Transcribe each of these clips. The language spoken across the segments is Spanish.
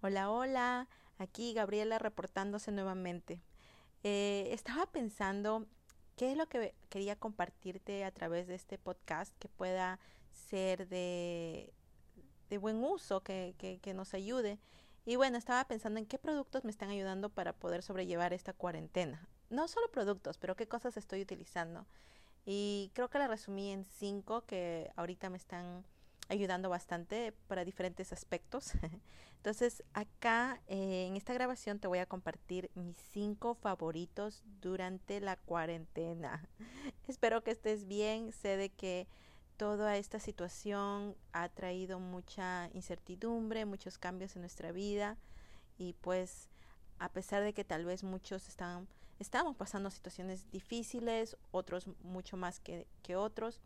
Hola, hola, aquí Gabriela reportándose nuevamente. Eh, estaba pensando qué es lo que quería compartirte a través de este podcast que pueda ser de, buen uso, que, que, que nos ayude. Y bueno, estaba pensando en qué productos me están ayudando para poder sobrellevar esta cuarentena. No solo productos, pero qué cosas estoy utilizando. Y creo que la resumí en cinco que ahorita me están ayudando bastante para diferentes aspectos. Entonces acá eh, en esta grabación te voy a compartir mis cinco favoritos durante la cuarentena. Espero que estés bien. Sé de que toda esta situación ha traído mucha incertidumbre, muchos cambios en nuestra vida y pues a pesar de que tal vez muchos están, estamos pasando situaciones difíciles, otros mucho más que, que otros,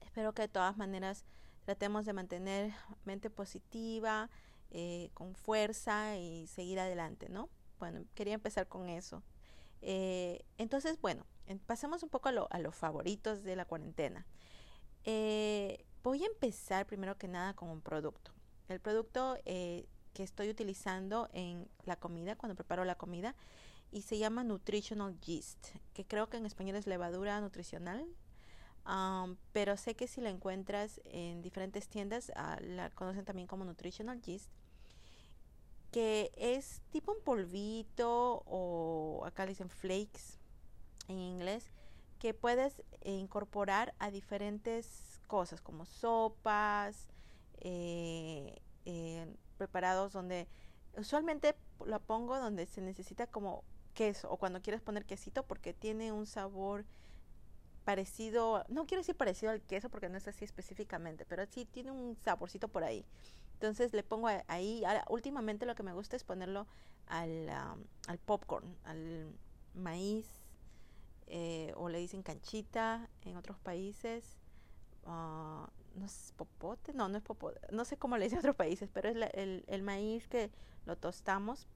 espero que de todas maneras tratemos de mantener mente positiva, eh, con fuerza y seguir adelante, ¿no? Bueno, quería empezar con eso. Eh, entonces, bueno, pasemos un poco a, los favoritos de la cuarentena. Eh, voy a empezar primero que nada con un producto. El producto que estoy utilizando en la comida, cuando preparo la comida, y se llama Nutritional Yeast, que creo que en español es levadura nutricional, pero sé que si la encuentras en diferentes tiendas, ah, la conocen también como Nutritional Yeast, que es tipo un polvito o acá le dicen flakes en inglés, que puedes incorporar a diferentes cosas como sopas, eh, eh, preparados donde usualmente lo pongo donde se necesita como queso o cuando quieres poner quesito porque tiene un sabor parecido, no quiero decir parecido al queso porque no es así específicamente, pero sí tiene un saborcito por ahí. Entonces le pongo ahí, ahora, últimamente lo que me gusta es ponerlo al, al popcorn, al maíz, eh, o le dicen canchita en otros países. Uh, no es popote, no, no es popote, no sé cómo le dicen en otros países, pero es el, el, maíz que lo tostamos,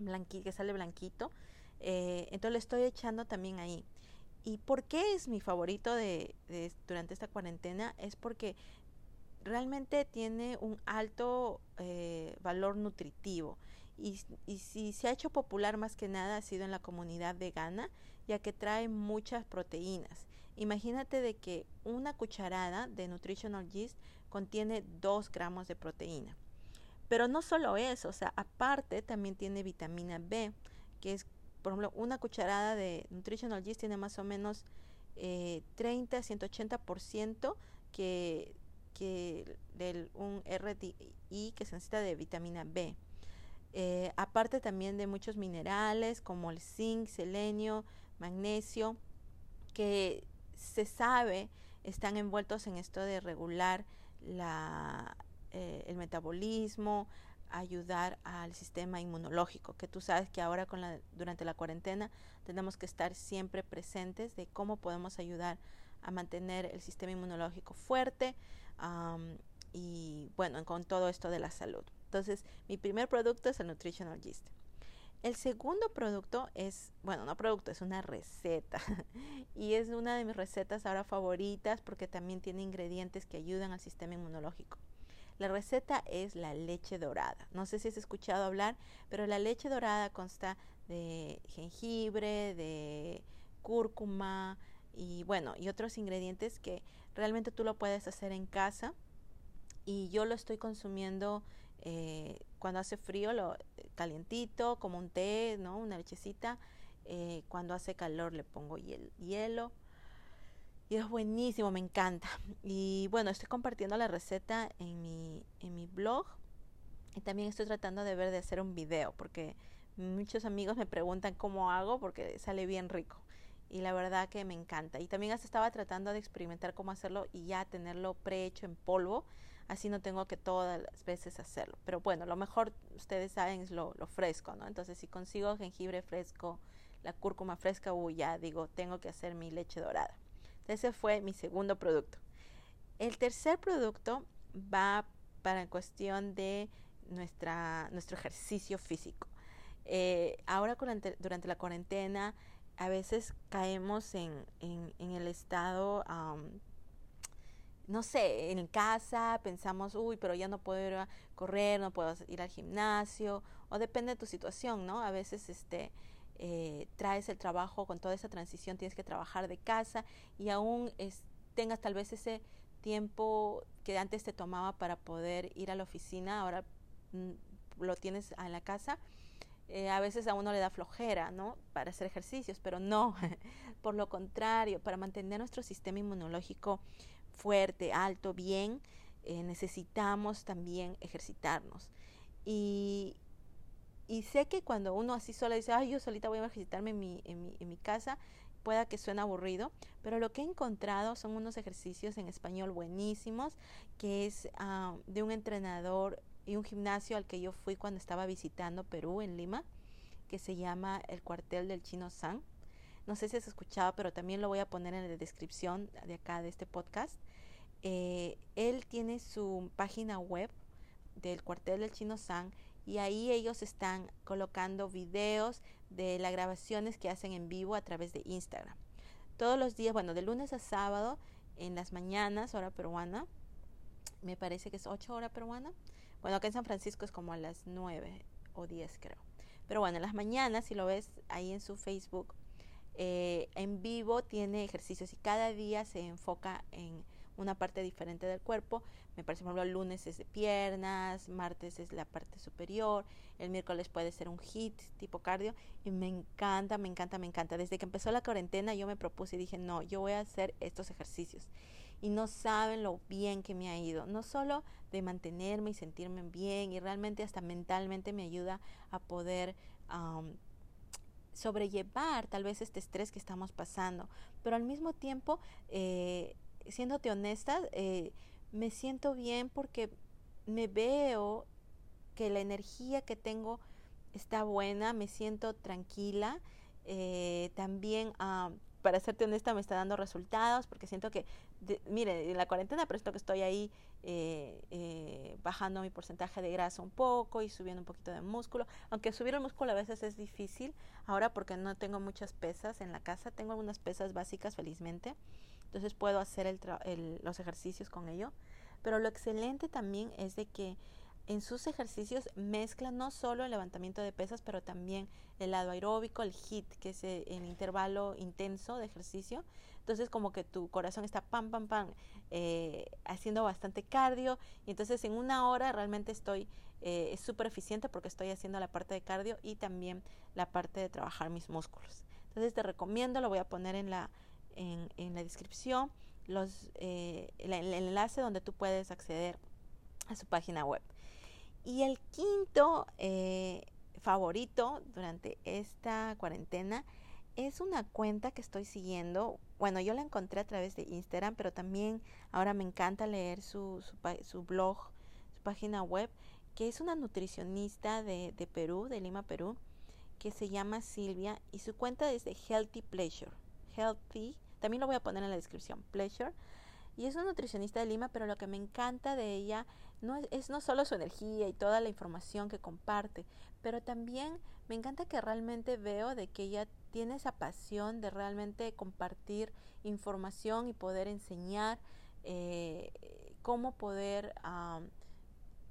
blanqui, que sale blanquito. Eh, entonces le estoy echando también ahí. ¿Y por qué es mi favorito de, durante esta cuarentena? Es porque realmente tiene un alto eh, valor nutritivo y, y, si se ha hecho popular más que nada ha sido en la comunidad vegana ya que trae muchas proteínas. Imagínate de que una cucharada de Nutritional Yeast contiene 2 gramos de proteína. Pero no solo eso, o sea, aparte también tiene vitamina B, que es por ejemplo, una cucharada de Nutritional Yeast tiene más o menos eh, 30 a 180% que, que del un RDI que se necesita de vitamina B. Eh, aparte también de muchos minerales como el zinc, selenio, magnesio, que se sabe están envueltos en esto de regular la, eh, el metabolismo, ayudar al sistema inmunológico, que tú sabes que ahora con la, durante la cuarentena tenemos que estar siempre presentes de cómo podemos ayudar a mantener el sistema inmunológico fuerte y bueno, con todo esto de la salud. Entonces, mi primer producto es el Nutritional Yeast. El segundo producto es, bueno, no producto, es una receta. y es una de mis recetas ahora favoritas porque también tiene ingredientes que ayudan al sistema inmunológico. La receta es la leche dorada. No sé si has escuchado hablar, pero la leche dorada consta de jengibre, de cúrcuma y bueno, y otros ingredientes que realmente tú lo puedes hacer en casa. Y yo lo estoy consumiendo eh, cuando hace frío, lo calientito, como un té, ¿no? Una lechecita. Eh, cuando hace calor le pongo hielo y es buenísimo, me encanta. Y bueno, estoy compartiendo la receta en mi, en mi blog y también estoy tratando de ver de hacer un video porque muchos amigos me preguntan cómo hago porque sale bien rico y la verdad que me encanta. Y también hasta estaba tratando de experimentar cómo hacerlo y ya tenerlo prehecho en polvo, así no tengo que todas las veces hacerlo. Pero bueno, lo mejor ustedes saben es lo, lo fresco, ¿no? Entonces si consigo jengibre fresco, la cúrcuma fresca, uy, ya digo, tengo que hacer mi leche dorada. Ese fue mi segundo producto. El tercer producto va para cuestión de nuestra, nuestro ejercicio físico. Eh, ahora durante la cuarentena a veces caemos en, en, el estado no sé, en casa pensamos, uy, pero ya no puedo ir a correr, no puedo ir al gimnasio, o depende de tu situación, ¿no? A veces este, eh, traes el trabajo con toda esa transición, tienes que trabajar de casa y aún tengas tal vez ese tiempo que antes te tomaba para poder ir a la oficina, ahora mm, lo tienes en la casa. Eh, a veces a uno le da flojera, ¿no? Para hacer ejercicios, pero no, por lo contrario, para mantener nuestro sistema inmunológico fuerte, alto, bien, eh, necesitamos también ejercitarnos. Y, y sé que cuando uno así sola dice, ay, yo solita voy a ejercitarme en mi, en mi, en mi casa, pueda que suene aburrido, pero lo que he encontrado son unos ejercicios en español buenísimos, que es ah, de un entrenador y un gimnasio al que yo fui cuando estaba visitando Perú en Lima, que se llama el cuartel del Chino San. No sé si has escuchado, pero también lo voy a poner en la descripción de acá de este podcast. Eh, él tiene su página web del cuartel del Chino San y ahí ellos están colocando videos de las grabaciones que hacen en vivo a través de Instagram. Todos los días, bueno, de lunes a sábado, en las mañanas, hora peruana, me parece que es 8 hora peruana. Bueno, acá en San Francisco es como a las 9 o 10 creo. Pero bueno, en las mañanas, si lo ves ahí en su Facebook, eh, en vivo tiene ejercicios y cada día se enfoca en una parte diferente del cuerpo. Me parece, por ejemplo, el lunes es de piernas, martes es la parte superior, el miércoles puede ser un hit tipo cardio y me encanta, me encanta, me encanta. Desde que empezó la cuarentena yo me propuse y dije, no, yo voy a hacer estos ejercicios. Y no saben lo bien que me ha ido, no solo de mantenerme y sentirme bien y realmente hasta mentalmente me ayuda a poder sobrellevar tal vez este estrés que estamos pasando, pero al mismo tiempo eh, siéndote honesta, eh, me siento bien porque me veo que la energía que tengo está buena, me siento tranquila. Eh, también, ah, para serte honesta, me está dando resultados porque siento que, mire, en la cuarentena, pero que estoy ahí eh, bajando mi porcentaje de grasa un poco y subiendo un poquito de músculo. Aunque subir el músculo a veces es difícil, ahora porque no tengo muchas pesas en la casa, tengo algunas pesas básicas felizmente entonces puedo hacer el los ejercicios con ello. Pero lo excelente también es de que en sus ejercicios mezcla no solo el levantamiento de pesas, pero también el lado aeróbico, el HIT, que es el intervalo intenso de ejercicio. Entonces como que tu corazón está pam, pam, pam, eh, haciendo bastante cardio. Y entonces en una hora realmente estoy, eh, súper eficiente porque estoy haciendo la parte de cardio y también la parte de trabajar mis músculos. Entonces te recomiendo, lo voy a poner en la, en, la descripción los, eh, el, enlace donde tú puedes acceder a su página web. Y el quinto eh, favorito durante esta cuarentena es una cuenta que estoy siguiendo. Bueno, yo la encontré a través de Instagram, pero también ahora me encanta leer su, su, blog, su página web, que es una nutricionista de, de Perú, de Lima, Perú, que se llama Silvia y su cuenta es de Healthy Pleasure. Healthy también lo voy a poner en la descripción. Pleasure. Y es una nutricionista de Lima, pero lo que me encanta de ella no es, no solo su energía y toda la información que comparte, pero también me encanta que realmente veo de que ella tiene esa pasión de realmente compartir información y poder enseñar eh, cómo poder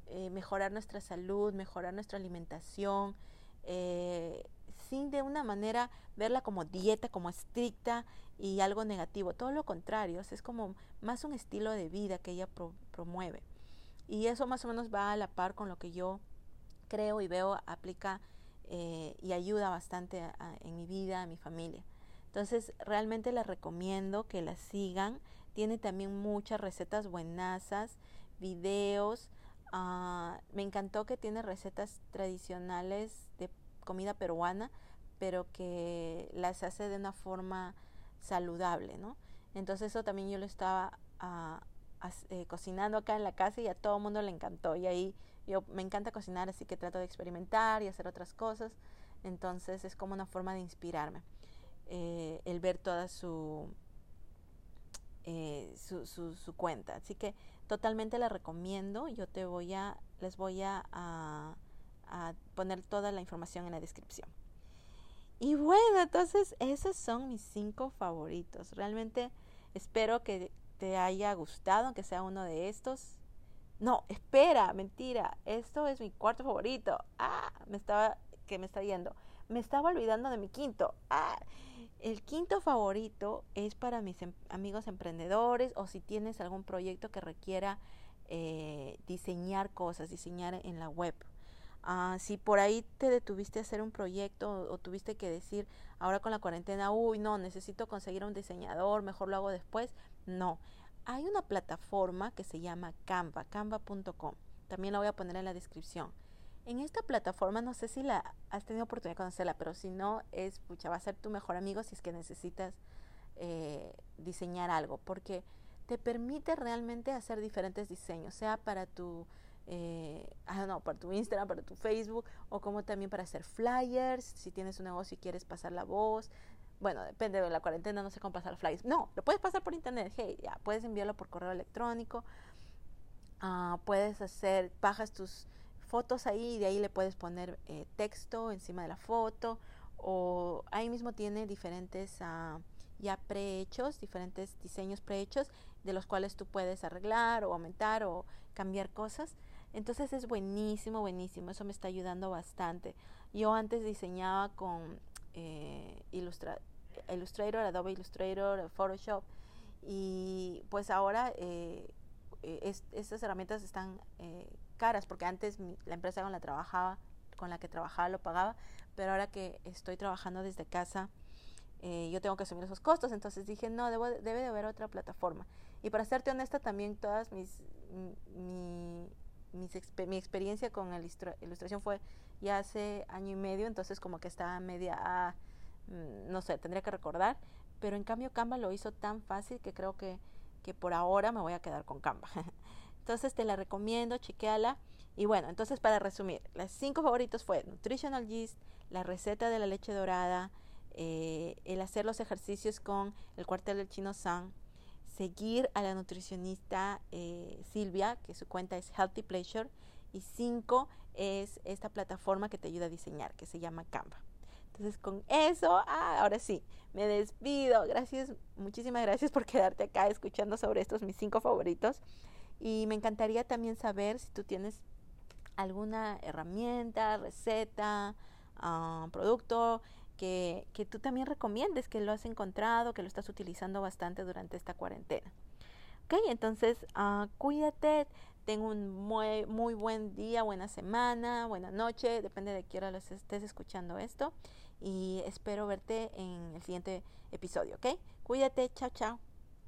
eh, mejorar nuestra salud, mejorar nuestra alimentación, eh, sin de una manera verla como dieta, como estricta y algo negativo. Todo lo contrario, es como más un estilo de vida que ella promueve. Y eso más o menos va a la par con lo que yo creo y veo aplica eh, y ayuda bastante en mi vida, a mi familia. Entonces, realmente les recomiendo que la sigan. Tiene también muchas recetas buenasas, videos. Ah, me encantó que tiene recetas tradicionales de comida peruana, pero que las hace de una forma a poner toda la información en la descripción. Y bueno, entonces esos son mis cinco favoritos. Realmente espero que te haya gustado, aunque sea uno de estos. No, espera, mentira. Esto es mi cuarto favorito. Ah, me estaba, que me está yendo. Me estaba olvidando de mi quinto. Ah, el quinto favorito es para mis em, amigos emprendedores o si tienes algún proyecto que requiera eh, diseñar cosas, diseñar en la web. Ah, si por ahí te detuviste a hacer un proyecto o, o, tuviste que decir ahora con la cuarentena, uy, no, necesito conseguir un diseñador, mejor lo hago después. No, hay una plataforma que se llama Canva, canva.com. También la voy a poner en la descripción. En esta plataforma, no sé si la has tenido oportunidad de conocerla, pero si no, es, pucha, va a ser tu mejor amigo si es que necesitas eh, diseñar algo, porque te permite realmente hacer diferentes diseños, sea para tu, eh, no, para tu Instagram, para tu Facebook, o como también para hacer flyers, si tienes un negocio y quieres pasar la voz, bueno, depende de la cuarentena, no sé cómo pasar flyers. No, lo puedes pasar por internet. Hey, ya, puedes enviarlo por correo electrónico. Uh, puedes hacer, bajas tus fotos ahí y de ahí le puedes poner eh, texto encima de la foto. O ahí mismo tiene diferentes uh, ya prehechos, diferentes diseños prehechos de los cuales tú puedes arreglar o aumentar o cambiar cosas. Entonces es buenísimo, buenísimo. Eso me está ayudando bastante. Yo antes diseñaba con eh, Illustrator Adobe Illustrator, Photoshop. Y pues ahora eh, eh herramientas están eh, caras porque antes la empresa con la trabajaba, con la que trabajaba lo pagaba, pero ahora que estoy trabajando desde casa, eh, yo tengo que asumir esos costos. Entonces dije, no, debo, debe de haber otra plataforma. Y para serte honesta, también todas mis, mi, mi experiencia con la ilustración fue ya hace año y medio, entonces como que estaba media... Ah, Mm, no sé, tendría que recordar, pero en cambio Canva lo hizo tan fácil que creo que, que por ahora me voy a quedar con Canva. entonces te la recomiendo, chequeala. Y bueno, entonces para resumir, las cinco favoritos fue Nutritional Yeast, la receta de la leche dorada, eh, el hacer los ejercicios con el cuartel del chino San, seguir a la nutricionista eh, Silvia, que su cuenta es Healthy Pleasure, y cinco es esta plataforma que te ayuda a diseñar, que se llama Canva. Entonces con eso, ah, ahora sí, me despido. Gracias, muchísimas gracias por quedarte acá escuchando sobre estos mis cinco favoritos. Y me encantaría también saber si tú tienes alguna herramienta, receta, uh, producto que, tú también recomiendes, que lo has encontrado, que lo estás utilizando bastante durante esta cuarentena. Ok, entonces uh, cuídate, ten un muy, muy buen día, buena semana, buena noche, depende de qué hora estés escuchando esto y espero verte en el siguiente episodio, ¿ok? Cuídate, chao, chao.